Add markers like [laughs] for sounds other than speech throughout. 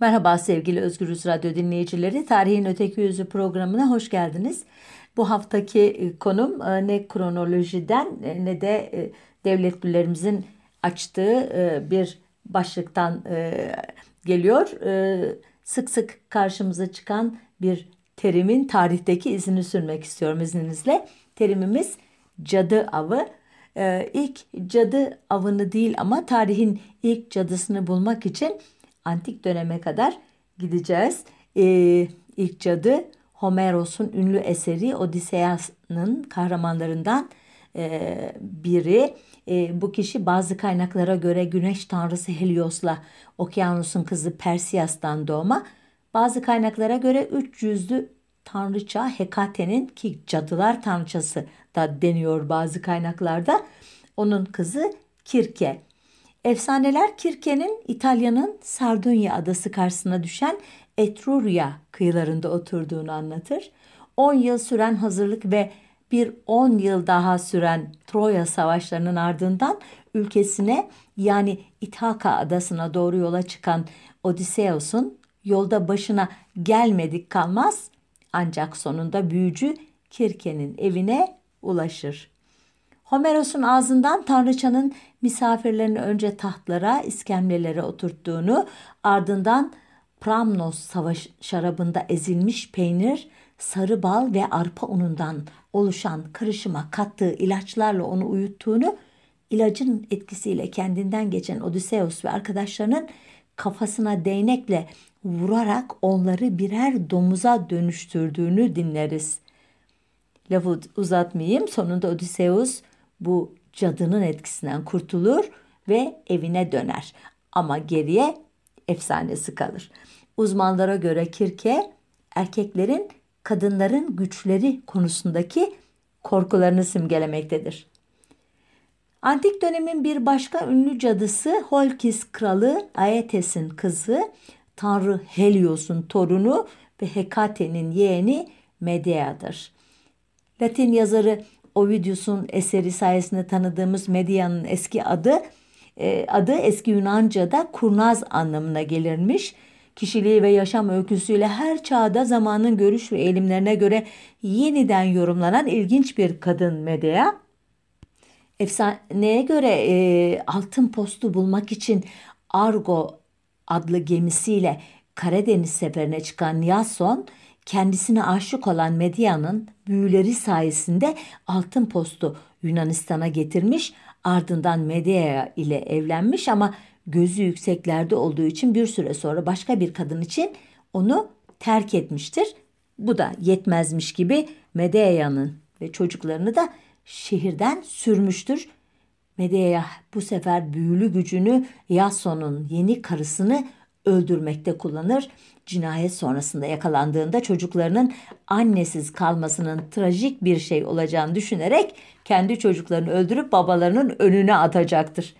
Merhaba sevgili Özgürüz Radyo dinleyicileri. Tarihin Öteki Yüzü programına hoş geldiniz. Bu haftaki e, konum e, ne kronolojiden e, ne de devletlilerimizin açtığı bir başlıktan geliyor. Sık sık karşımıza çıkan bir terimin tarihteki izini sürmek istiyorum izninizle. Terimimiz cadı avı. İlk cadı avını değil ama tarihin ilk cadısını bulmak için antik döneme kadar gideceğiz. Ee, ilk cadı Homeros'un ünlü eseri Odysseus'ın kahramanlarından e, biri. E, bu kişi bazı kaynaklara göre güneş tanrısı Helios'la Okyanus'un kızı Perseus'tan doğma. Bazı kaynaklara göre üç yüzlü tanrıça Hekate'nin ki cadılar tanrıçası da deniyor bazı kaynaklarda. Onun kızı Kirke. Efsaneler Kirke'nin İtalya'nın Sardunya adası karşısına düşen Etruria kıyılarında oturduğunu anlatır. 10 yıl süren hazırlık ve bir 10 yıl daha süren Troya savaşlarının ardından ülkesine yani İthaka adasına doğru yola çıkan Odysseus'un yolda başına gelmedik kalmaz ancak sonunda büyücü Kirke'nin evine ulaşır. Homeros'un ağzından tanrıçanın misafirlerini önce tahtlara, iskemlelere oturttuğunu, ardından Pramnos savaş şarabında ezilmiş peynir, sarı bal ve arpa unundan oluşan karışıma kattığı ilaçlarla onu uyuttuğunu, ilacın etkisiyle kendinden geçen Odysseus ve arkadaşlarının kafasına değnekle vurarak onları birer domuza dönüştürdüğünü dinleriz. Lafı uzatmayayım. Sonunda Odysseus bu cadının etkisinden kurtulur ve evine döner. Ama geriye efsanesi kalır. Uzmanlara göre Kirke erkeklerin kadınların güçleri konusundaki korkularını simgelemektedir. Antik dönemin bir başka ünlü cadısı Holkis kralı Aetes'in kızı, tanrı Helios'un torunu ve Hekate'nin yeğeni Medea'dır. Latin yazarı Ovidius'un eseri sayesinde tanıdığımız Medea'nın eski adı e, adı eski Yunanca'da kurnaz anlamına gelirmiş. Kişiliği ve yaşam öyküsüyle her çağda zamanın görüş ve eğilimlerine göre yeniden yorumlanan ilginç bir kadın Medea. Efsaneye göre e, altın postu bulmak için Argo adlı gemisiyle Karadeniz seferine çıkan Yason kendisine aşık olan Medea'nın büyüleri sayesinde altın postu Yunanistan'a getirmiş ardından Medea ile evlenmiş ama gözü yükseklerde olduğu için bir süre sonra başka bir kadın için onu terk etmiştir. Bu da yetmezmiş gibi Medea'nın ve çocuklarını da şehirden sürmüştür. Medea bu sefer büyülü gücünü Yason'un yeni karısını öldürmekte kullanır. Cinayet sonrasında yakalandığında çocuklarının annesiz kalmasının trajik bir şey olacağını düşünerek kendi çocuklarını öldürüp babalarının önüne atacaktır.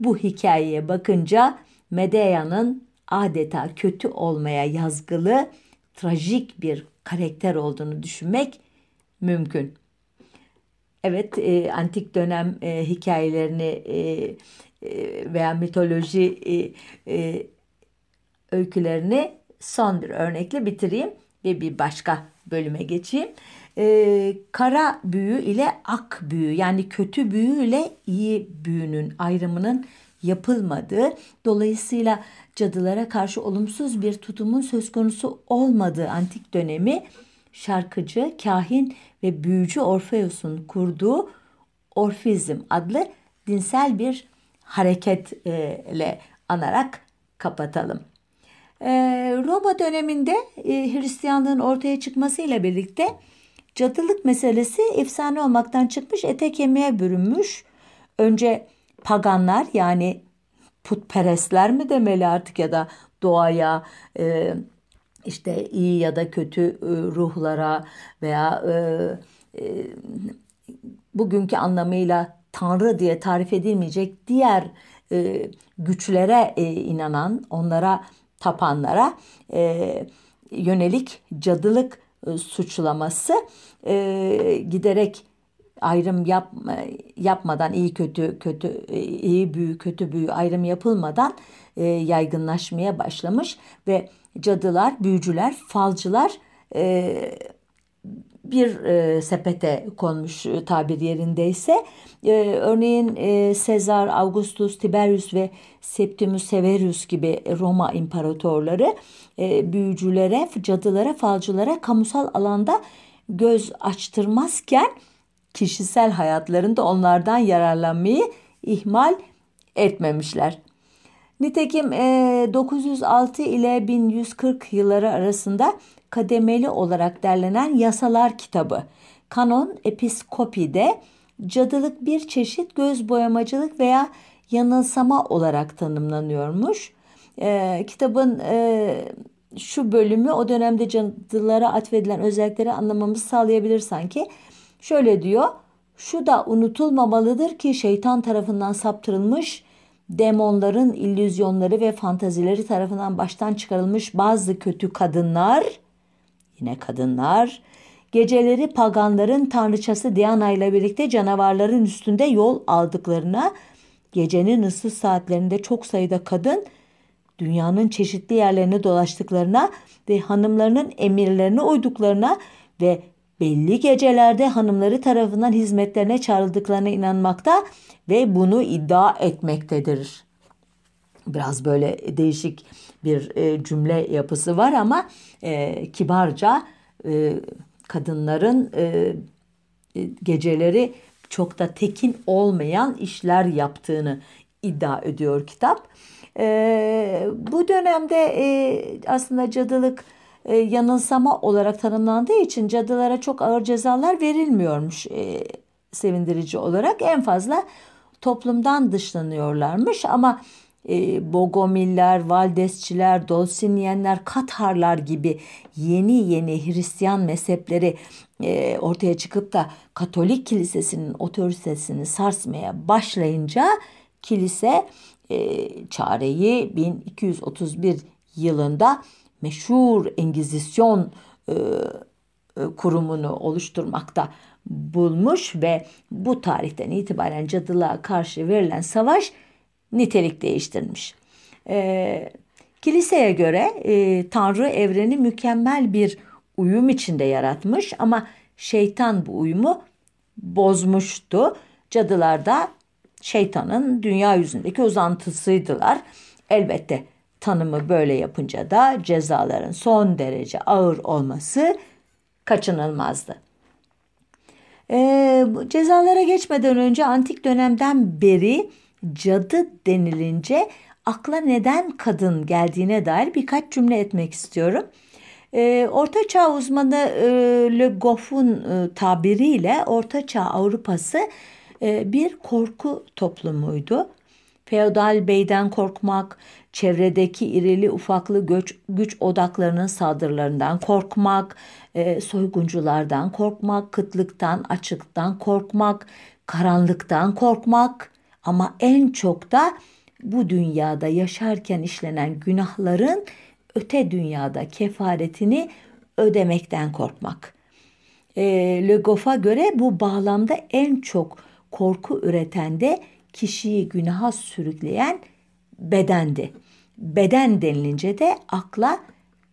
Bu hikayeye bakınca Medea'nın adeta kötü olmaya yazgılı, trajik bir karakter olduğunu düşünmek mümkün. Evet, e, antik dönem e, hikayelerini e, e, veya mitoloji e, e, öykülerini son bir örnekle bitireyim ve bir başka bölüme geçeyim. Ee, kara büyü ile ak büyü yani kötü büyü ile iyi büyünün ayrımının yapılmadığı dolayısıyla cadılara karşı olumsuz bir tutumun söz konusu olmadığı antik dönemi şarkıcı, kahin ve büyücü Orfeus'un kurduğu Orfizm adlı dinsel bir hareketle anarak kapatalım. Ee, Roma döneminde e, Hristiyanlığın ortaya çıkmasıyla birlikte cadılık meselesi efsane olmaktan çıkmış ete kemiğe bürünmüş. Önce paganlar yani putperestler mi demeli artık ya da doğaya e, işte iyi ya da kötü e, ruhlara veya bugünkü anlamıyla tanrı diye tarif edilmeyecek diğer güçlere inanan onlara tapanlara e, yönelik cadılık e, suçlaması e, giderek ayrım yap, yapmadan iyi kötü kötü iyi büyü kötü büyü ayrım yapılmadan e, yaygınlaşmaya başlamış ve cadılar, büyücüler, falcılar e, bir e, sepete konmuş e, tabir yerindeyse. E, örneğin e, Sezar, Augustus, Tiberius ve Septimus Severus gibi Roma imparatorları e, büyücülere, cadılara, falcılara kamusal alanda göz açtırmazken kişisel hayatlarında onlardan yararlanmayı ihmal etmemişler. Nitekim e, 906 ile 1140 yılları arasında kademeli olarak derlenen yasalar kitabı Kanon Episkopi'de cadılık bir çeşit göz boyamacılık veya yanılsama olarak tanımlanıyormuş. E, kitabın e, şu bölümü o dönemde cadılara atfedilen özellikleri anlamamızı sağlayabilir sanki. Şöyle diyor. Şu da unutulmamalıdır ki şeytan tarafından saptırılmış demonların illüzyonları ve fantazileri tarafından baştan çıkarılmış bazı kötü kadınlar yine kadınlar geceleri paganların tanrıçası Diana ile birlikte canavarların üstünde yol aldıklarına gecenin ıssız saatlerinde çok sayıda kadın dünyanın çeşitli yerlerini dolaştıklarına ve hanımlarının emirlerine uyduklarına ve belli gecelerde hanımları tarafından hizmetlerine çağrıldıklarına inanmakta ve bunu iddia etmektedir. Biraz böyle değişik bir e, cümle yapısı var ama e, kibarca e, kadınların e, e geceleri çok da tekin olmayan işler yaptığını iddia ediyor kitap. E, bu dönemde e, aslında cadılık e, yanılsama olarak tanımlandığı için cadılara çok ağır cezalar verilmiyormuş e, sevindirici olarak. En fazla toplumdan dışlanıyorlarmış ama e, Bogomiller, Valdesçiler, Dolsinyenler, Katharlar gibi yeni yeni Hristiyan mezhepleri e, ortaya çıkıp da Katolik kilisesinin otoritesini sarsmaya başlayınca kilise e, çareyi 1231 yılında meşhur Engizisyon e, kurumunu oluşturmakta bulmuş ve bu tarihten itibaren cadılığa karşı verilen savaş nitelik değiştirmiş. E, kiliseye göre e, Tanrı evreni mükemmel bir uyum içinde yaratmış ama şeytan bu uyumu bozmuştu. Cadılar da şeytanın dünya yüzündeki uzantısıydılar. Elbette tanımı böyle yapınca da cezaların son derece ağır olması kaçınılmazdı. Ee, cezalara geçmeden önce antik dönemden beri cadı denilince akla neden kadın geldiğine dair birkaç cümle etmek istiyorum. Ee, Orta Çağ uzmanı e, Le Goff'un e, tabiriyle Orta Çağ Avrupası e, bir korku toplumuydu. Feodal beyden korkmak, çevredeki irili ufaklı göç, güç odaklarının saldırılarından korkmak, e, soygunculardan korkmak, kıtlıktan, açıktan korkmak, karanlıktan korkmak ama en çok da bu dünyada yaşarken işlenen günahların öte dünyada kefaretini ödemekten korkmak. E, Le Goff'a göre bu bağlamda en çok korku üreten de kişiyi günaha sürükleyen bedendi. Beden denilince de akla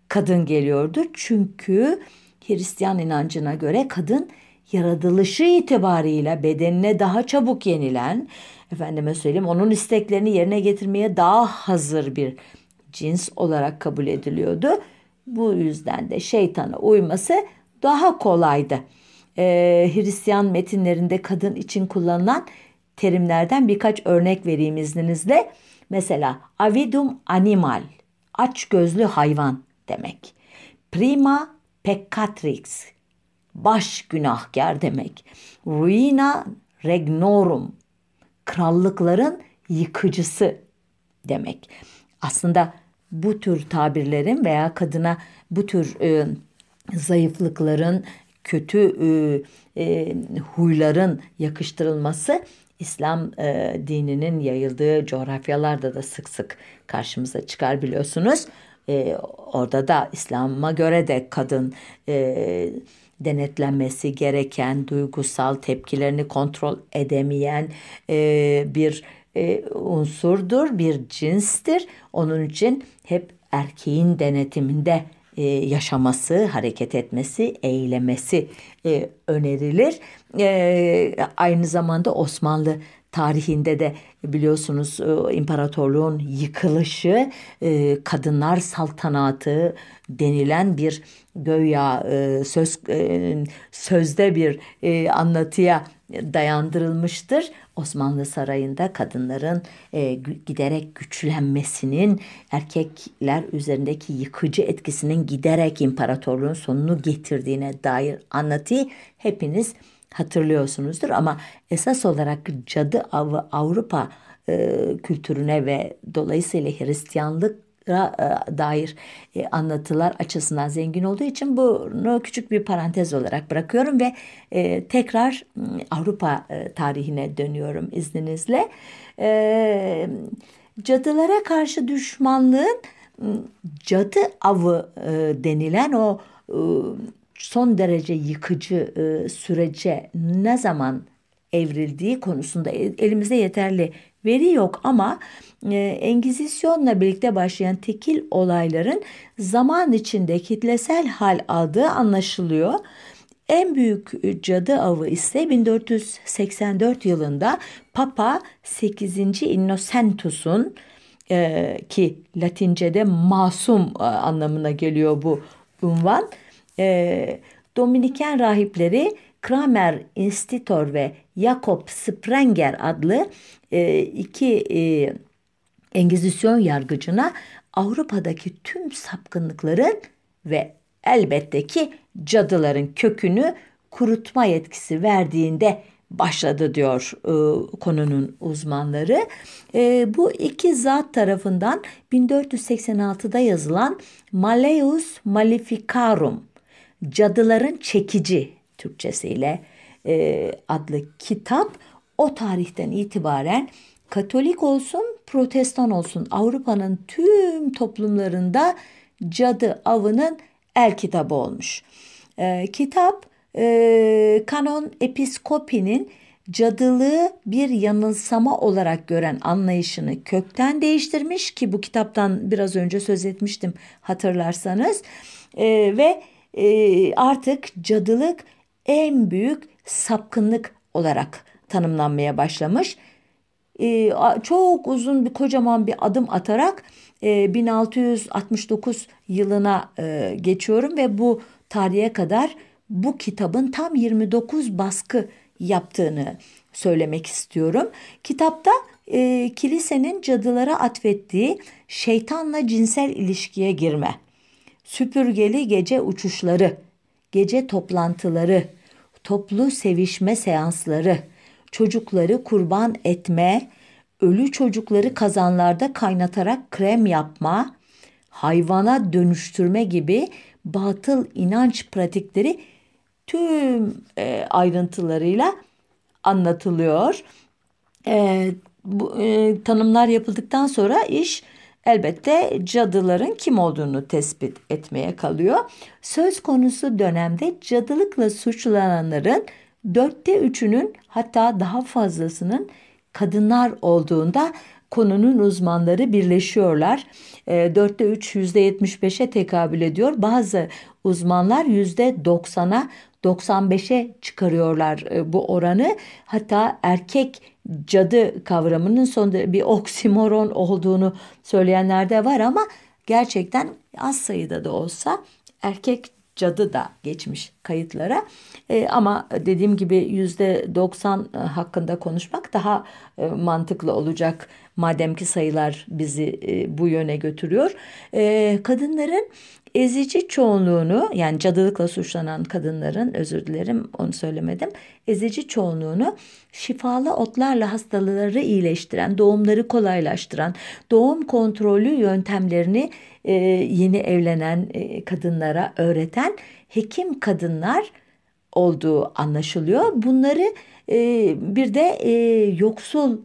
kadın geliyordu. Çünkü Hristiyan inancına göre kadın yaratılışı itibarıyla bedenine daha çabuk yenilen, efendime söyleyeyim onun isteklerini yerine getirmeye daha hazır bir cins olarak kabul ediliyordu. Bu yüzden de şeytana uyması daha kolaydı. Ee, Hristiyan metinlerinde kadın için kullanılan terimlerden birkaç örnek vereyim izninizle. Mesela avidum animal, aç gözlü hayvan demek. Prima peccatrix, baş günahkar demek. Ruina regnorum, krallıkların yıkıcısı demek. Aslında bu tür tabirlerin veya kadına bu tür e, zayıflıkların, kötü e, e, huyların yakıştırılması İslam e, dininin yayıldığı coğrafyalarda da sık sık karşımıza çıkar biliyorsunuz. E, orada da İslam'a göre de kadın e, denetlenmesi gereken, duygusal tepkilerini kontrol edemeyen e, bir e, unsurdur, bir cinstir. Onun için hep erkeğin denetiminde e, yaşaması, hareket etmesi, eylemesi e, önerilir. E, aynı zamanda Osmanlı tarihinde de biliyorsunuz e, imparatorluğun yıkılışı e, kadınlar saltanatı denilen bir göya e, söz sözde bir anlatıya dayandırılmıştır. Osmanlı Sarayı'nda kadınların giderek güçlenmesinin erkekler üzerindeki yıkıcı etkisinin giderek imparatorluğun sonunu getirdiğine dair anlatıyı hepiniz hatırlıyorsunuzdur ama esas olarak cadı avı Avrupa e, kültürüne ve dolayısıyla Hristiyanlık e, dair e, anlatılar açısından zengin olduğu için bunu küçük bir parantez olarak bırakıyorum ve e, tekrar Avrupa tarihine dönüyorum izninizle. Cadılara karşı düşmanlığın cadı avı denilen o son derece yıkıcı e, sürece ne zaman evrildiği konusunda elimizde yeterli veri yok ama e, Engizisyon'la birlikte başlayan tekil olayların zaman içinde kitlesel hal aldığı anlaşılıyor. En büyük cadı avı ise 1484 yılında Papa 8. Innocentus'un e, ki Latince'de masum e, anlamına geliyor bu unvan e, Dominiken rahipleri Kramer Institutor ve Jakob Sprenger adlı e, iki e, Engizisyon yargıcına Avrupa'daki tüm sapkınlıkların ve elbette ki cadıların kökünü kurutma yetkisi verdiğinde başladı diyor e, konunun uzmanları. E, bu iki zat tarafından 1486'da yazılan Malleus Maleficarum Cadıların Çekici Türkçesiyle e, adlı kitap o tarihten itibaren Katolik olsun, Protestan olsun Avrupa'nın tüm toplumlarında cadı avının el kitabı olmuş. E, kitap e, Kanon Episkopi'nin cadılığı bir yanılsama olarak gören anlayışını kökten değiştirmiş ki bu kitaptan biraz önce söz etmiştim hatırlarsanız e, ve e, artık cadılık en büyük sapkınlık olarak tanımlanmaya başlamış. E, çok uzun bir kocaman bir adım atarak e, 1669 yılına e, geçiyorum ve bu tarihe kadar bu kitabın tam 29 baskı yaptığını söylemek istiyorum. Kitapta e, kilisenin cadılara atfettiği şeytanla cinsel ilişkiye girme süpürgeli gece uçuşları, gece toplantıları, toplu sevişme seansları, çocukları kurban etme, ölü çocukları kazanlarda kaynatarak krem yapma, hayvana dönüştürme gibi batıl inanç pratikleri tüm e, ayrıntılarıyla anlatılıyor. E, bu e, tanımlar yapıldıktan sonra iş elbette cadıların kim olduğunu tespit etmeye kalıyor. Söz konusu dönemde cadılıkla suçlananların dörtte üçünün hatta daha fazlasının kadınlar olduğunda konunun uzmanları birleşiyorlar. E, dörtte üç yüzde yetmiş beşe tekabül ediyor. Bazı uzmanlar yüzde doksana 95'e çıkarıyorlar e, bu oranı. Hatta erkek cadı kavramının sonunda bir oksimoron olduğunu söyleyenler de var ama gerçekten az sayıda da olsa erkek cadı da geçmiş kayıtlara. E, ama dediğim gibi yüzde 90 e, hakkında konuşmak daha e, mantıklı olacak madem ki sayılar bizi e, bu yöne götürüyor. E, kadınların ezici çoğunluğunu yani cadılıkla suçlanan kadınların özür dilerim onu söylemedim. Ezici çoğunluğunu şifalı otlarla hastaları iyileştiren, doğumları kolaylaştıran, doğum kontrolü yöntemlerini e, yeni evlenen e, kadınlara öğreten hekim kadınlar olduğu anlaşılıyor. Bunları e, bir de e, yoksul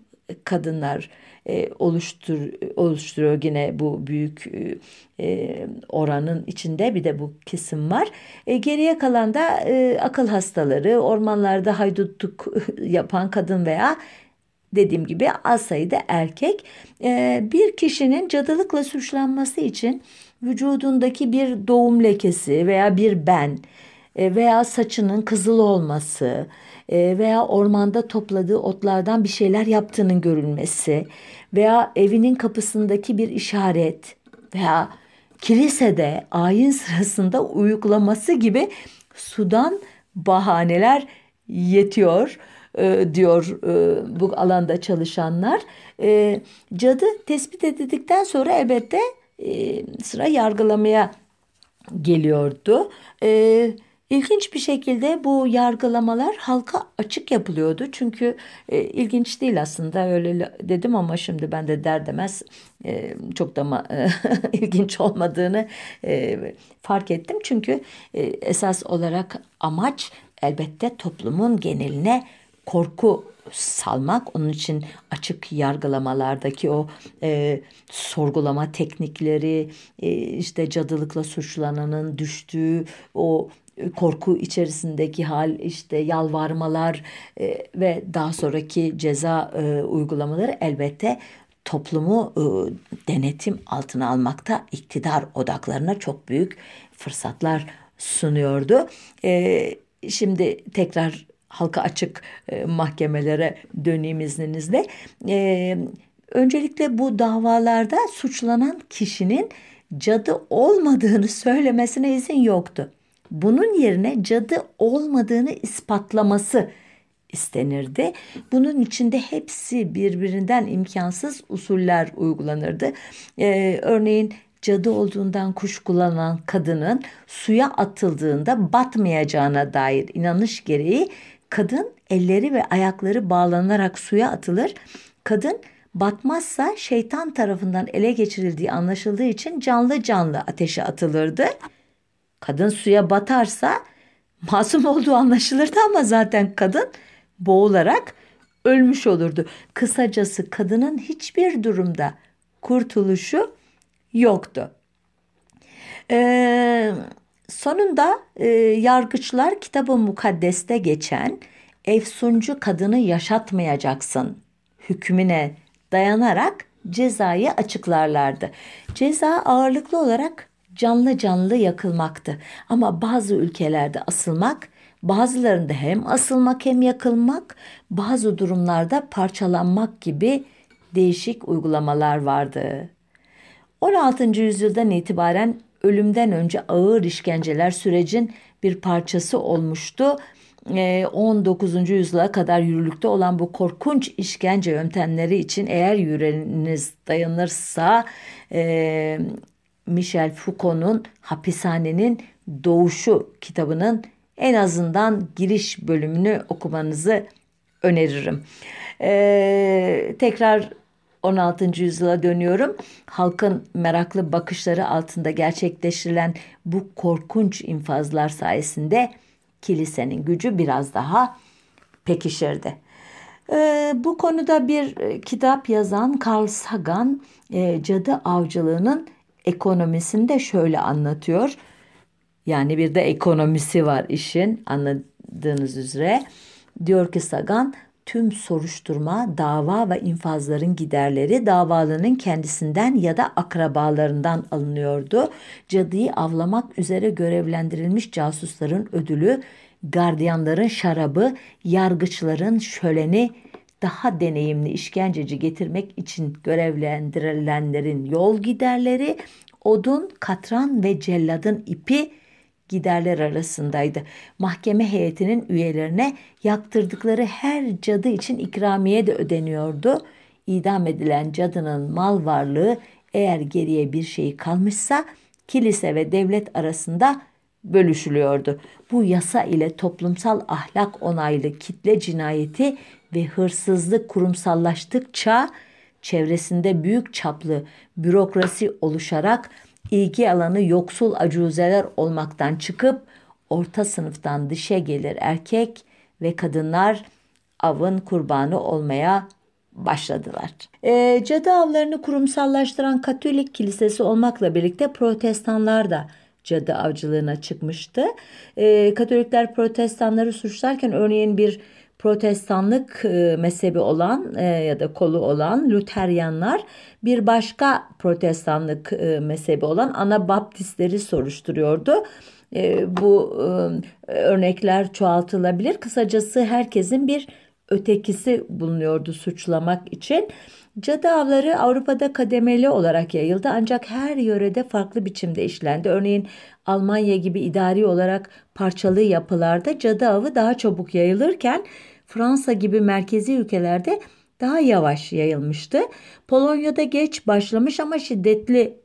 kadınlar e, oluştur oluşturuyor yine bu büyük e, oranın içinde bir de bu kesim var. E, geriye kalan da e, akıl hastaları, ormanlarda haydutluk [laughs] yapan kadın veya dediğim gibi az sayıda erkek. E, bir kişinin cadılıkla suçlanması için vücudundaki bir doğum lekesi veya bir ben e, veya saçının kızıl olması e, veya ormanda topladığı otlardan bir şeyler yaptığının görülmesi veya evinin kapısındaki bir işaret veya kilisede ayin sırasında uyuklaması gibi sudan bahaneler yetiyor e, diyor bu alanda çalışanlar. Cadı tespit edildikten sonra elbette sıra yargılamaya geliyordu. E, İlginç bir şekilde bu yargılamalar halka açık yapılıyordu. Çünkü e, ilginç değil aslında öyle dedim ama şimdi ben de der demez e, çok da e, [laughs] ilginç olmadığını e, fark ettim. Çünkü e, esas olarak amaç elbette toplumun geneline korku salmak. Onun için açık yargılamalardaki o e, sorgulama teknikleri, e, işte cadılıkla suçlananın düştüğü o korku içerisindeki hal işte yalvarmalar e, ve daha sonraki ceza e, uygulamaları elbette toplumu e, denetim altına almakta iktidar odaklarına çok büyük fırsatlar sunuyordu. E, şimdi tekrar halka açık e, mahkemelere döneyim izninizle. E, öncelikle bu davalarda suçlanan kişinin cadı olmadığını söylemesine izin yoktu. Bunun yerine cadı olmadığını ispatlaması istenirdi. Bunun içinde hepsi birbirinden imkansız usuller uygulanırdı. Ee, örneğin cadı olduğundan kuşkulanan kadının suya atıldığında batmayacağına dair inanış gereği kadın elleri ve ayakları bağlanarak suya atılır. Kadın batmazsa şeytan tarafından ele geçirildiği anlaşıldığı için canlı canlı ateşe atılırdı. Kadın suya batarsa masum [laughs] olduğu anlaşılırdı ama zaten kadın boğularak ölmüş olurdu. Kısacası kadının hiçbir durumda kurtuluşu yoktu. Ee, sonunda e, yargıçlar kitabı mukaddeste geçen efsuncu kadını yaşatmayacaksın hükmüne dayanarak cezayı açıklarlardı. Ceza ağırlıklı olarak canlı canlı yakılmaktı. Ama bazı ülkelerde asılmak, bazılarında hem asılmak hem yakılmak, bazı durumlarda parçalanmak gibi değişik uygulamalar vardı. 16. yüzyıldan itibaren ölümden önce ağır işkenceler sürecin bir parçası olmuştu. 19. Ee, yüzyıla kadar yürürlükte olan bu korkunç işkence yöntemleri için eğer yüreğiniz dayanırsa e, Michel Foucault'un Hapishanenin Doğuşu kitabının en azından giriş bölümünü okumanızı öneririm. Ee, tekrar 16. yüzyıla dönüyorum. Halkın meraklı bakışları altında gerçekleştirilen bu korkunç infazlar sayesinde kilisenin gücü biraz daha pekişirdi. Ee, bu konuda bir e, kitap yazan Carl Sagan e, cadı avcılığının ekonomisini de şöyle anlatıyor. Yani bir de ekonomisi var işin anladığınız üzere. Diyor ki Sagan tüm soruşturma, dava ve infazların giderleri davalının kendisinden ya da akrabalarından alınıyordu. Cadıyı avlamak üzere görevlendirilmiş casusların ödülü, gardiyanların şarabı, yargıçların şöleni, daha deneyimli işkenceci getirmek için görevlendirilenlerin yol giderleri, odun, katran ve celladın ipi giderler arasındaydı. Mahkeme heyetinin üyelerine yaktırdıkları her cadı için ikramiye de ödeniyordu. İdam edilen cadının mal varlığı eğer geriye bir şey kalmışsa kilise ve devlet arasında bölüşülüyordu. Bu yasa ile toplumsal ahlak onaylı kitle cinayeti ve hırsızlık kurumsallaştıkça çevresinde büyük çaplı bürokrasi oluşarak ilgi alanı yoksul acuzeler olmaktan çıkıp orta sınıftan dışa gelir erkek ve kadınlar avın kurbanı olmaya başladılar. E, cadı avlarını kurumsallaştıran Katolik Kilisesi olmakla birlikte protestanlar da cadı avcılığına çıkmıştı. E, Katolikler protestanları suçlarken örneğin bir protestanlık e, mezhebi olan e, ya da kolu olan Luteryanlar bir başka protestanlık e, mezhebi olan Anabaptistleri soruşturuyordu. Bu örnekler çoğaltılabilir. Kısacası herkesin bir ötekisi bulunuyordu suçlamak için. Cadı avları Avrupa'da kademeli olarak yayıldı ancak her yörede farklı biçimde işlendi. Örneğin Almanya gibi idari olarak parçalı yapılarda cadı avı daha çabuk yayılırken Fransa gibi merkezi ülkelerde daha yavaş yayılmıştı. Polonya'da geç başlamış ama şiddetli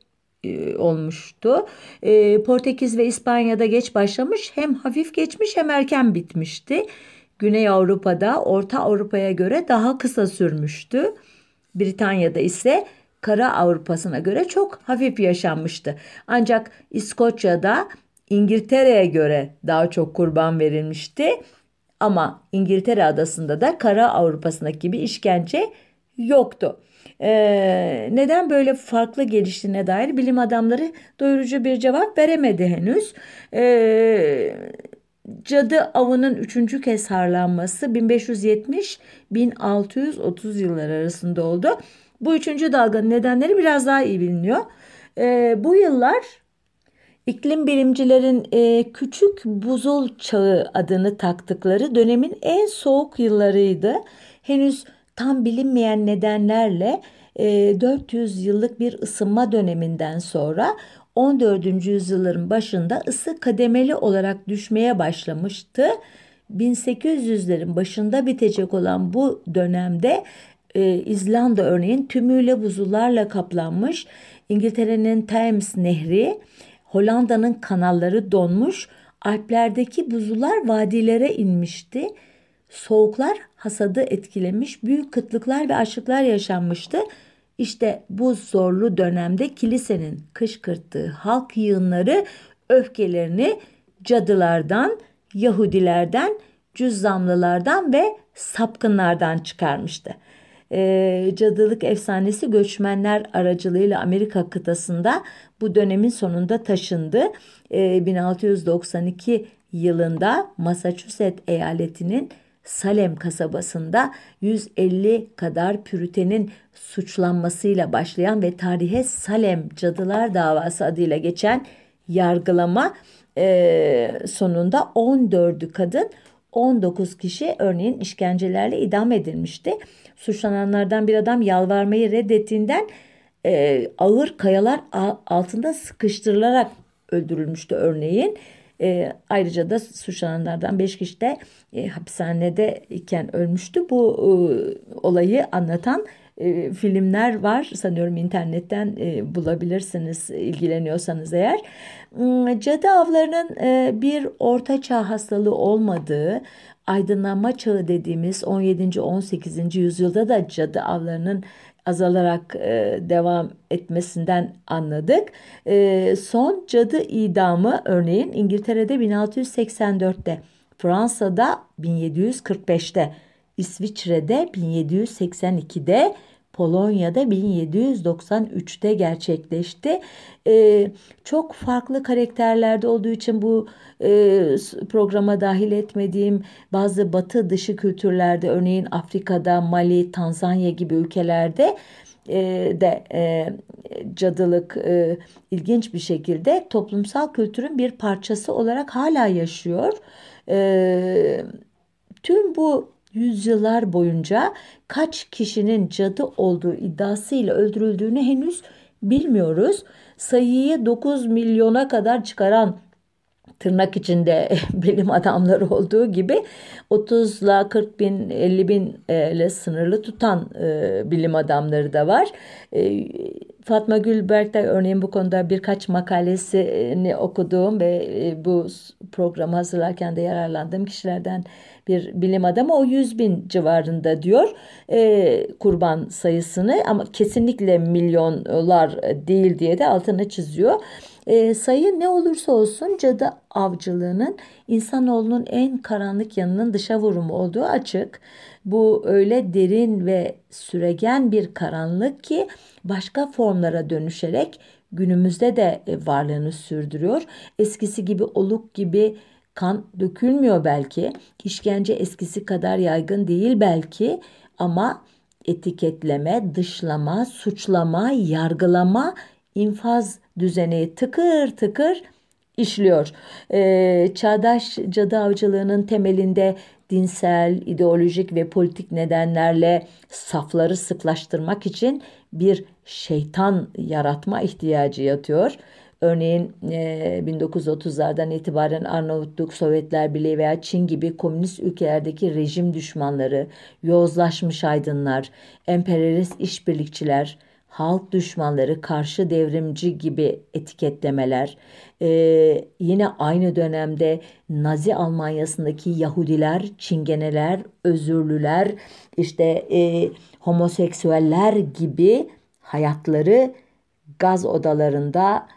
e, olmuştu. E, Portekiz ve İspanya'da geç başlamış hem hafif geçmiş hem erken bitmişti. Güney Avrupa'da Orta Avrupa'ya göre daha kısa sürmüştü. Britanya'da ise Kara Avrupa'sına göre çok hafif yaşanmıştı. Ancak İskoçya'da İngiltere'ye göre daha çok kurban verilmişti. Ama İngiltere adasında da Kara Avrupa'sındaki gibi işkence yoktu. Ee, neden böyle farklı geliştiğine dair bilim adamları doyurucu bir cevap veremedi henüz. Ee, cadı avının üçüncü kez harlanması 1570-1630 yıllar arasında oldu. Bu üçüncü dalganın nedenleri biraz daha iyi biliniyor. Ee, bu yıllar iklim bilimcilerin e, küçük buzul çağı adını taktıkları dönemin en soğuk yıllarıydı. Henüz tam bilinmeyen nedenlerle e, 400 yıllık bir ısınma döneminden sonra 14. yüzyılların başında ısı kademeli olarak düşmeye başlamıştı. 1800'lerin başında bitecek olan bu dönemde e, İzlanda örneğin tümüyle buzullarla kaplanmış. İngiltere'nin Thames Nehri, Hollanda'nın kanalları donmuş. Alplerdeki buzullar vadilere inmişti. Soğuklar hasadı etkilemiş, büyük kıtlıklar ve açlıklar yaşanmıştı. İşte bu zorlu dönemde kilisenin kışkırttığı halk yığınları öfkelerini cadılardan, Yahudilerden, cüzzamlılardan ve sapkınlardan çıkarmıştı. E, cadılık efsanesi göçmenler aracılığıyla Amerika kıtasında bu dönemin sonunda taşındı. E, 1692 yılında Massachusetts eyaletinin Salem kasabasında 150 kadar püritenin suçlanmasıyla başlayan ve tarihe Salem Cadılar Davası adıyla geçen yargılama e, sonunda 14'ü kadın 19 kişi örneğin işkencelerle idam edilmişti. Suçlananlardan bir adam yalvarmayı reddettiğinden e, ağır kayalar altında sıkıştırılarak öldürülmüştü örneğin. E, ayrıca da suçlananlardan 5 kişi de e, hapishanede iken ölmüştü. Bu e, olayı anlatan e, filmler var sanıyorum internetten e, bulabilirsiniz ilgileniyorsanız eğer. Hmm, cadı avlarının e, bir ortaçağ hastalığı olmadığı aydınlanma çağı dediğimiz 17. 18. yüzyılda da cadı avlarının azalarak e, devam etmesinden anladık. E, son cadı idamı örneğin İngiltere'de 1684'te, Fransa'da 1745'te, İsviçre'de 1782'de, Polonya'da 1793'te gerçekleşti. Ee, çok farklı karakterlerde olduğu için bu e, programa dahil etmediğim bazı batı dışı kültürlerde örneğin Afrika'da, Mali, Tanzanya gibi ülkelerde e, de e, cadılık e, ilginç bir şekilde toplumsal kültürün bir parçası olarak hala yaşıyor. E, tüm bu yüzyıllar boyunca kaç kişinin cadı olduğu iddiasıyla öldürüldüğünü henüz bilmiyoruz. Sayıyı 9 milyona kadar çıkaran tırnak içinde [laughs] bilim adamları olduğu gibi 30 ile 40 bin 50 bin ile sınırlı tutan e, bilim adamları da var. E, Fatma Gülberk de örneğin bu konuda birkaç makalesini okuduğum ve e, bu programı hazırlarken de yararlandığım kişilerden bir bilim adamı o 100 bin civarında diyor e, kurban sayısını ama kesinlikle milyonlar değil diye de altını çiziyor. E, sayı ne olursa olsun cadı avcılığının insanoğlunun en karanlık yanının dışa vurumu olduğu açık. Bu öyle derin ve süregen bir karanlık ki başka formlara dönüşerek günümüzde de e, varlığını sürdürüyor. Eskisi gibi oluk gibi kan dökülmüyor belki. İşkence eskisi kadar yaygın değil belki ama etiketleme, dışlama, suçlama, yargılama, infaz düzeni tıkır tıkır işliyor. Ee, çağdaş cadı avcılığının temelinde dinsel, ideolojik ve politik nedenlerle safları sıklaştırmak için bir şeytan yaratma ihtiyacı yatıyor. Örneğin e, 1930'lardan itibaren Arnavutluk, Sovyetler Birliği veya Çin gibi komünist ülkelerdeki rejim düşmanları, yozlaşmış aydınlar, emperyalist işbirlikçiler, halk düşmanları, karşı devrimci gibi etiketlemeler, ee, yine aynı dönemde Nazi Almanyası'ndaki Yahudiler, Çingeneler, özürlüler, işte e, homoseksüeller gibi hayatları gaz odalarında,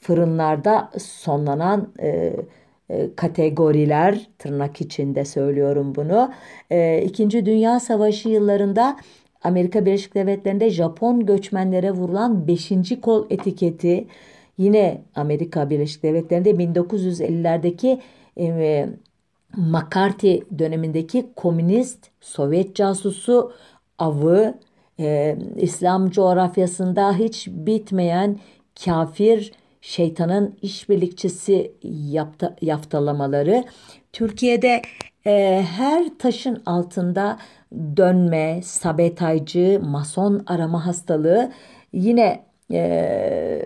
fırınlarda sonlanan e, e, kategoriler tırnak içinde söylüyorum bunu. E, İkinci Dünya Savaşı yıllarında Amerika Birleşik Devletleri'nde Japon göçmenlere vurulan 5. kol etiketi yine Amerika Birleşik Devletleri'nde 1950'lerdeki e, McCarthy dönemindeki komünist Sovyet casusu avı e, İslam coğrafyasında hiç bitmeyen kafir şeytanın işbirlikçisi yapta, yaftalamaları Türkiye'de e, her taşın altında dönme, sabetaycı, mason arama hastalığı. Yine e,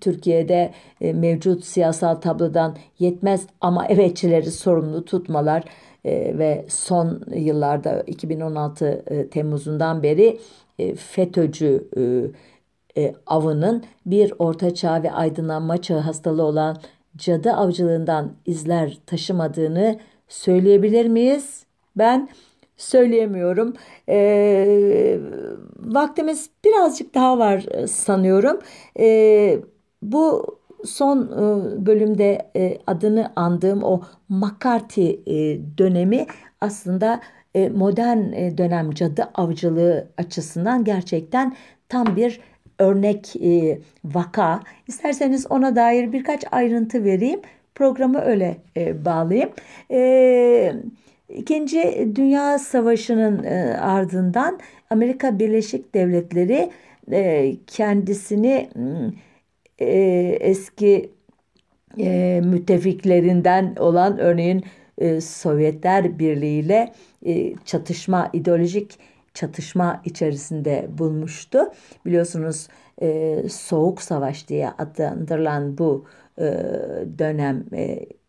Türkiye'de e, mevcut siyasal tablodan yetmez ama [laughs] evetçileri sorumlu tutmalar e, ve son yıllarda 2016 e, Temmuz'undan beri e, FETÖ'cü e, e, avının bir ortaçağ ve aydınlanma çağı hastalığı olan cadı avcılığından izler taşımadığını söyleyebilir miyiz? Ben söyleyemiyorum. E, vaktimiz birazcık daha var e, sanıyorum. E, bu son e, bölümde e, adını andığım o McCarthy dönemi aslında modern dönem cadı avcılığı açısından gerçekten tam bir örnek vaka. İsterseniz ona dair birkaç ayrıntı vereyim. Programı öyle e, bağlayayım. E, İkinci Dünya Savaşı'nın e, ardından Amerika Birleşik Devletleri e, kendisini e, eski müttefiklerinden olan örneğin Sovyetler Birliği ile çatışma, ideolojik çatışma içerisinde bulmuştu. Biliyorsunuz Soğuk Savaş diye adlandırılan bu dönem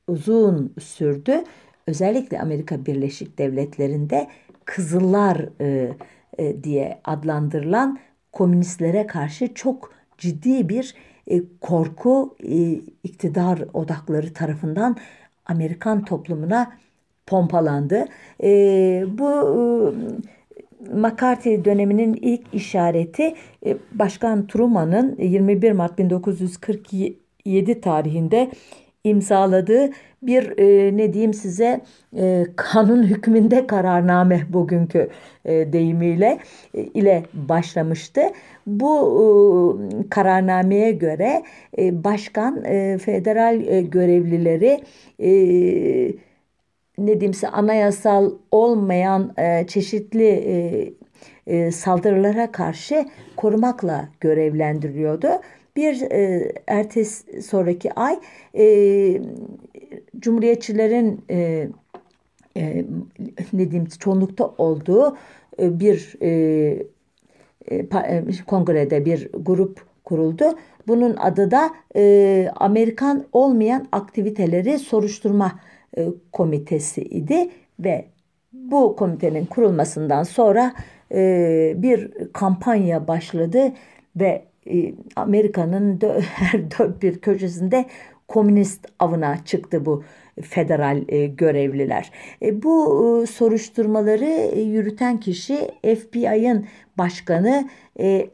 uzun sürdü özellikle Amerika Birleşik Devletleri'nde Kızıllar e, e, diye adlandırılan komünistlere karşı çok ciddi bir e, korku e, iktidar odakları tarafından Amerikan toplumuna pompalandı. E, bu e, McCarthy döneminin ilk işareti e, Başkan Truman'ın 21 Mart 1947 tarihinde imzaladığı bir e, ne diyeyim size e, kanun hükmünde kararname bugünkü e, deyimiyle e, ile başlamıştı. Bu e, kararnameye göre e, başkan e, federal e, görevlileri e, ne diyeyimse anayasal olmayan e, çeşitli e, e, saldırılara karşı korumakla görevlendiriyordu. Bir e, ertesi sonraki ay e, Cumhuriyetçilerin e, e, ne diyeyim çoğunlukta olduğu e, bir e, e, e, kongrede bir grup kuruldu. Bunun adı da e, Amerikan olmayan aktiviteleri soruşturma e, komitesi idi ve bu komitenin kurulmasından sonra e, bir kampanya başladı ve Amerika'nın [laughs] her dört bir köşesinde komünist avına çıktı bu federal e, görevliler. E, bu e, soruşturmaları e, yürüten kişi FBI'ın başkanı e,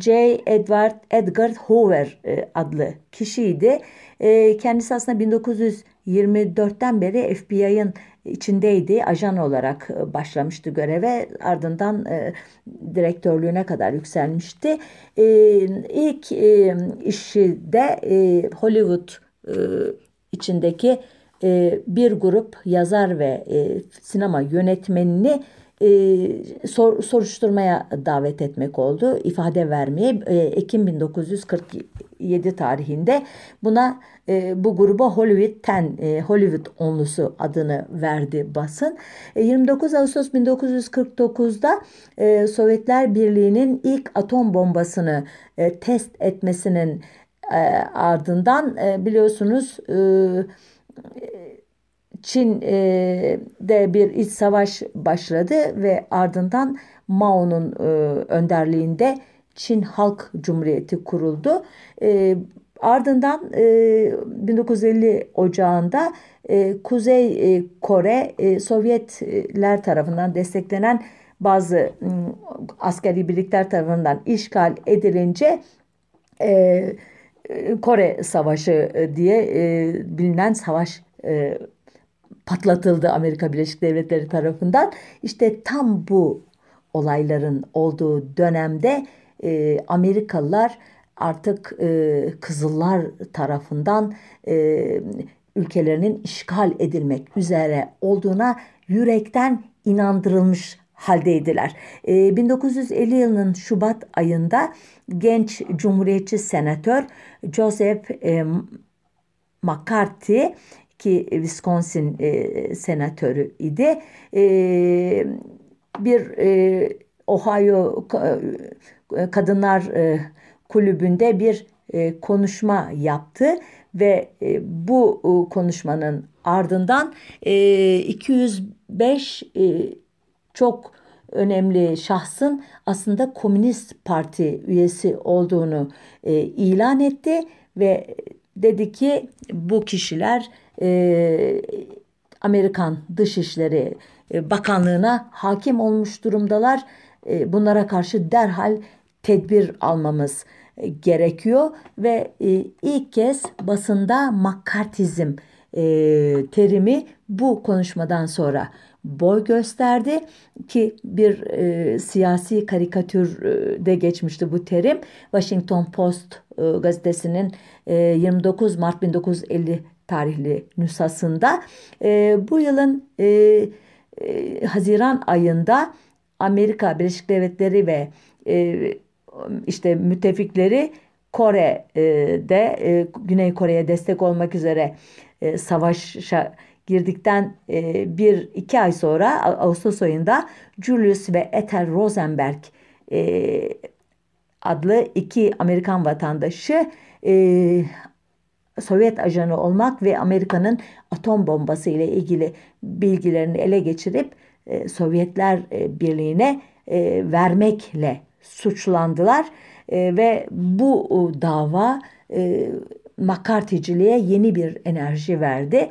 J. Edward Edgar Hoover e, adlı kişiydi. E, kendisi aslında 24'ten beri FBI'ın içindeydi. Ajan olarak e, başlamıştı göreve. Ardından e, direktörlüğüne kadar yükselmişti. E, ilk e, işi de e, Hollywood içindeki bir grup yazar ve sinema yönetmenini e, sor, soruşturmaya davet etmek oldu. ifade vermeye e, Ekim 1947 tarihinde buna e, bu gruba Hollywood Ten, e, Hollywood onlusu adını verdi basın. E, 29 Ağustos 1949'da e, Sovyetler Birliği'nin ilk atom bombasını e, test etmesinin e, ardından e, biliyorsunuz e, Çin'de e, bir iç savaş başladı ve ardından Mao'nun e, önderliğinde Çin Halk Cumhuriyeti kuruldu. E, ardından 1950 Ocağı'nda Kuzey Kore Sovyetler tarafından desteklenen bazı askeri birlikler tarafından işgal edilince Kore Savaşı diye bilinen savaş patlatıldı Amerika Birleşik Devletleri tarafından. İşte tam bu olayların olduğu dönemde e, Amerikalılar artık e, Kızıllar tarafından e, ülkelerinin işgal edilmek üzere olduğuna yürekten inandırılmış haldeydiler. E, 1950 yılının Şubat ayında genç Cumhuriyetçi senatör Joseph e, McCarthy ki Wisconsin e, senatörü idi. E, bir e, Ohio e, Kadınlar e, Kulübü'nde bir e, konuşma yaptı ve bu konuşmanın ardından e, 205 e, çok önemli şahsın aslında Komünist Parti üyesi olduğunu ilan etti ve dedi ki bu kişiler Amerikan Dışişleri Bakanlığı'na hakim olmuş durumdalar. E, bunlara karşı derhal tedbir almamız e, gerekiyor ve e, ilk kez basında makartizm e, terimi bu konuşmadan sonra boy gösterdi ki bir e, siyasi karikatürde geçmişti bu terim. Washington Post e, gazetesinin e, 29 Mart 1950 tarihli nüshasında e, bu yılın e, e, Haziran ayında Amerika Birleşik Devletleri ve e, işte müttefikleri Kore'de e, Güney Kore'ye destek olmak üzere e, savaşa girdikten e, bir iki ay sonra Ağustos ayında Julius ve Ethel Rosenberg e, adlı iki Amerikan vatandaşı e, Sovyet ajanı olmak ve Amerika'nın atom bombası ile ilgili bilgilerini ele geçirip e, Sovyetler e, Birliği'ne e, vermekle suçlandılar ve bu dava e, McCarthy'ciliğe yeni bir enerji verdi.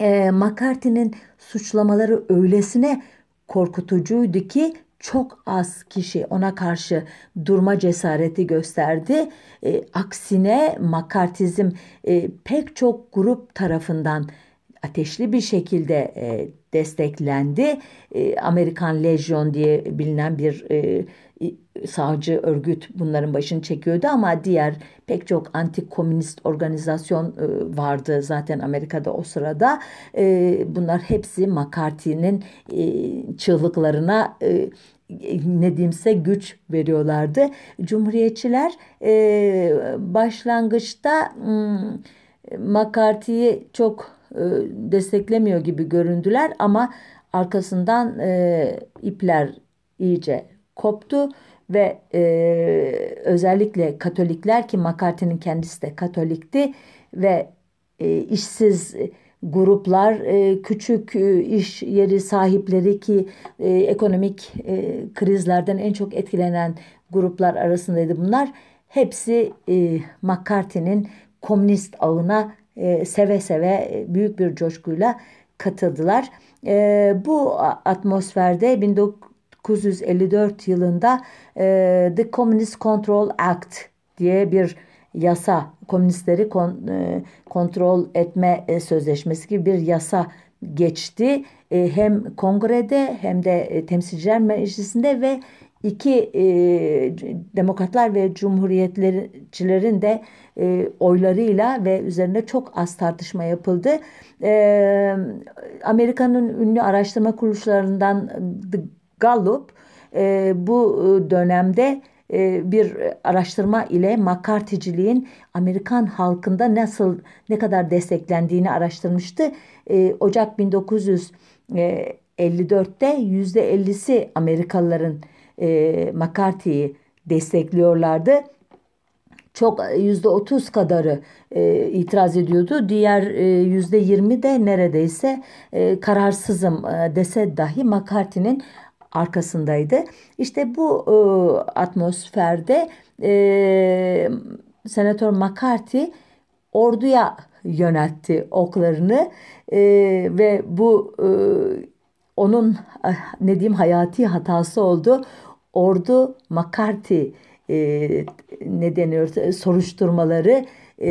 E, McCarthy'nin suçlamaları öylesine korkutucuydu ki çok az kişi ona karşı durma cesareti gösterdi. E, aksine makartizm e, pek çok grup tarafından ateşli bir şekilde e, desteklendi. E, Amerikan Legion diye bilinen bir e, sağcı örgüt bunların başını çekiyordu ama diğer pek çok anti-komünist organizasyon e, vardı zaten Amerika'da o sırada. E, bunlar hepsi McCarthy'nin e, çığlıklarına ne diyeyimse güç veriyorlardı. Cumhuriyetçiler başlangıçta hmm, McCarthy'yi çok desteklemiyor gibi göründüler ama arkasından e, ipler iyice koptu ve e, özellikle Katolikler ki McCarthy'nin kendisi de Katolikti ve e, işsiz gruplar, e, küçük e, iş yeri sahipleri ki e, ekonomik krizlerden en çok etkilenen gruplar arasındaydı bunlar. Hepsi McCarthy'nin komünist ağına seve seve büyük bir coşkuyla katıldılar. Bu atmosferde 1954 yılında The Communist Control Act diye bir yasa, komünistleri kon, e, kontrol etme e, sözleşmesi gibi bir yasa geçti. E, hem kongrede hem de e, temsilciler meclisinde ve iki e, demokratlar ve cumhuriyetçilerin de e, oylarıyla ve üzerine çok az tartışma yapıldı. E, Amerika'nın ünlü araştırma kuruluşlarından The Gallup e, bu dönemde e, bir araştırma ile McCarthy'ciliğin Amerikan halkında nasıl ne kadar desteklendiğini araştırmıştı. E, Ocak 1954'te yüzde 50'si Amerikalıların e, McCarthy'yi destekliyorlardı. Çok yüzde otuz kadarı e, itiraz ediyordu. Diğer yüzde yirmi de neredeyse e, kararsızım e, dese dahi McCarthy'nin arkasındaydı. İşte bu e, atmosferde e, Senatör McCarthy orduya yöneltti oklarını e, ve bu e, onun ne diyeyim hayati hatası oldu. Ordu McCarthy e, ne deniyor soruşturmaları e,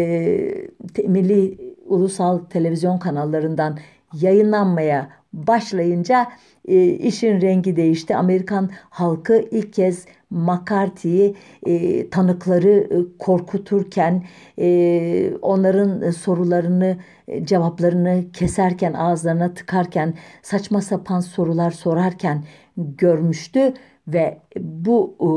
milli ulusal televizyon kanallarından yayınlanmaya başlayınca e, işin rengi değişti. Amerikan halkı ilk kez McCarthy'yi e, tanıkları e, korkuturken e, onların sorularını e, cevaplarını keserken ağızlarına tıkarken saçma sapan sorular sorarken görmüştü ve bu e,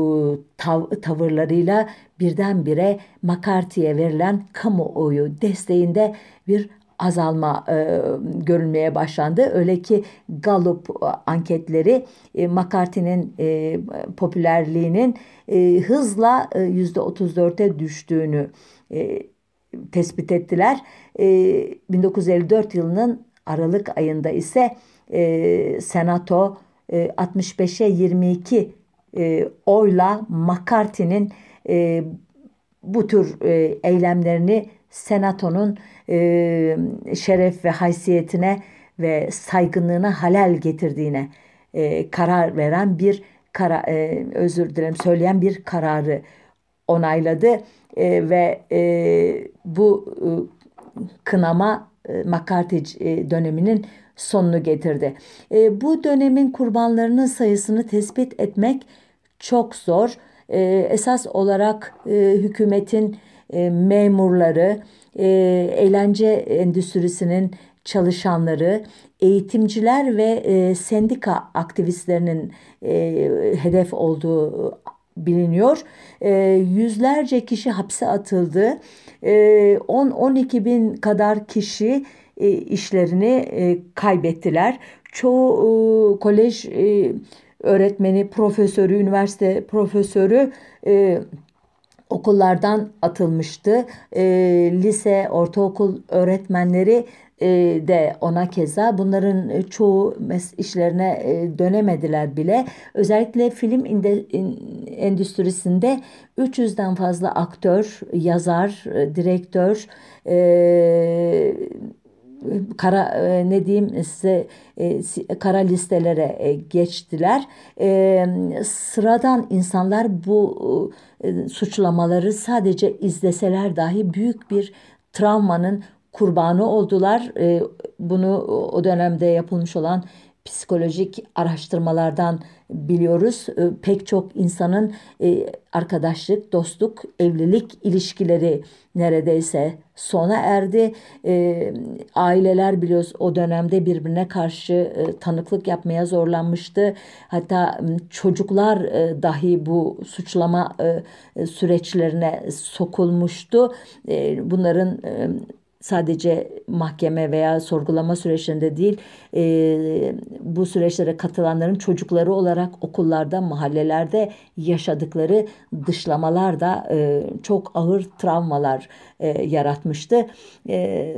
tav tavırlarıyla birdenbire McCarthy'ye verilen kamuoyu desteğinde bir azalma e, görülmeye başlandı. Öyle ki Gallup e, anketleri e, McCarthy'nin e, popülerliğinin e, hızla e, %34'e düştüğünü e, tespit ettiler. E, 1954 yılının Aralık ayında ise e, Senato 65'e 22 e, oyla McCarthy'nin e, bu tür e, eylemlerini Senato'nun şeref ve haysiyetine ve saygınlığına halel getirdiğine karar veren bir kara, özür dilerim söyleyen bir kararı onayladı. Ve bu kınama McCarthy döneminin sonunu getirdi. E, bu dönemin kurbanlarının sayısını tespit etmek çok zor. E, esas olarak e, hükümetin e, memurları, e, eğlence endüstrisinin çalışanları, eğitimciler ve e, sendika aktivistlerinin e, hedef olduğu biliniyor. E, yüzlerce kişi hapse atıldı. E, 10-12 bin kadar kişi e, işlerini e, kaybettiler. Çoğu e, kolej öğretmeni, profesörü, üniversite profesörü okullardan atılmıştı. Lise, ortaokul öğretmenleri de ona keza bunların çoğu işlerine dönemediler bile. Özellikle film endüstrisinde 300'den fazla aktör, yazar, direktör, kara e, ne diyeyim size e, kara listelere e, geçtiler. Sıradan insanlar bu suçlamaları sadece izleseler dahi büyük bir travmanın kurbanı oldular. Bunu o dönemde yapılmış olan psikolojik araştırmalardan biliyoruz. Ee, pek çok insanın e, arkadaşlık, dostluk, evlilik ilişkileri neredeyse sona erdi. Ee, aileler biliyoruz o dönemde birbirine karşı e, tanıklık yapmaya zorlanmıştı. Hatta çocuklar e, dahi bu suçlama süreçlerine sokulmuştu. Bunların sadece mahkeme veya sorgulama süreçlerinde değil e, bu süreçlere katılanların çocukları olarak okullarda mahallelerde yaşadıkları dışlamalar da e, çok ağır travmalar e, yaratmıştı. E,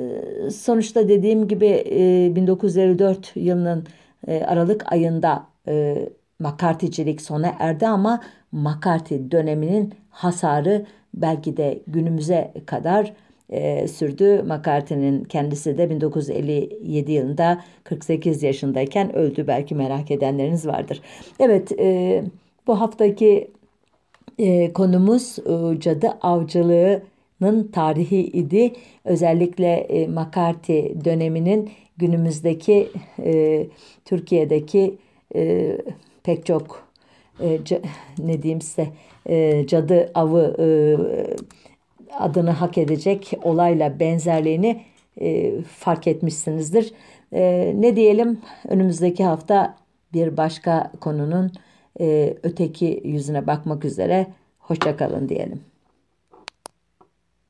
sonuçta dediğim gibi e, 1954 yılının e, Aralık ayında e, McCarthy'cilik sona erdi ama McCarthy döneminin hasarı belki de günümüze kadar e, sürdü. McCarthy'nin kendisi de 1957 yılında 48 yaşındayken öldü. Belki merak edenleriniz vardır. Evet e, bu haftaki e, konumuz e, cadı avcılığı Nın tarihi idi. Özellikle e, McCarthy döneminin günümüzdeki e, Türkiye'deki e, pek çok e, ne diyeyim size e, cadı avı e, adını hak edecek olayla benzerliğini e, fark etmişsinizdir. E, ne diyelim önümüzdeki hafta bir başka konunun e, öteki yüzüne bakmak üzere hoşçakalın diyelim.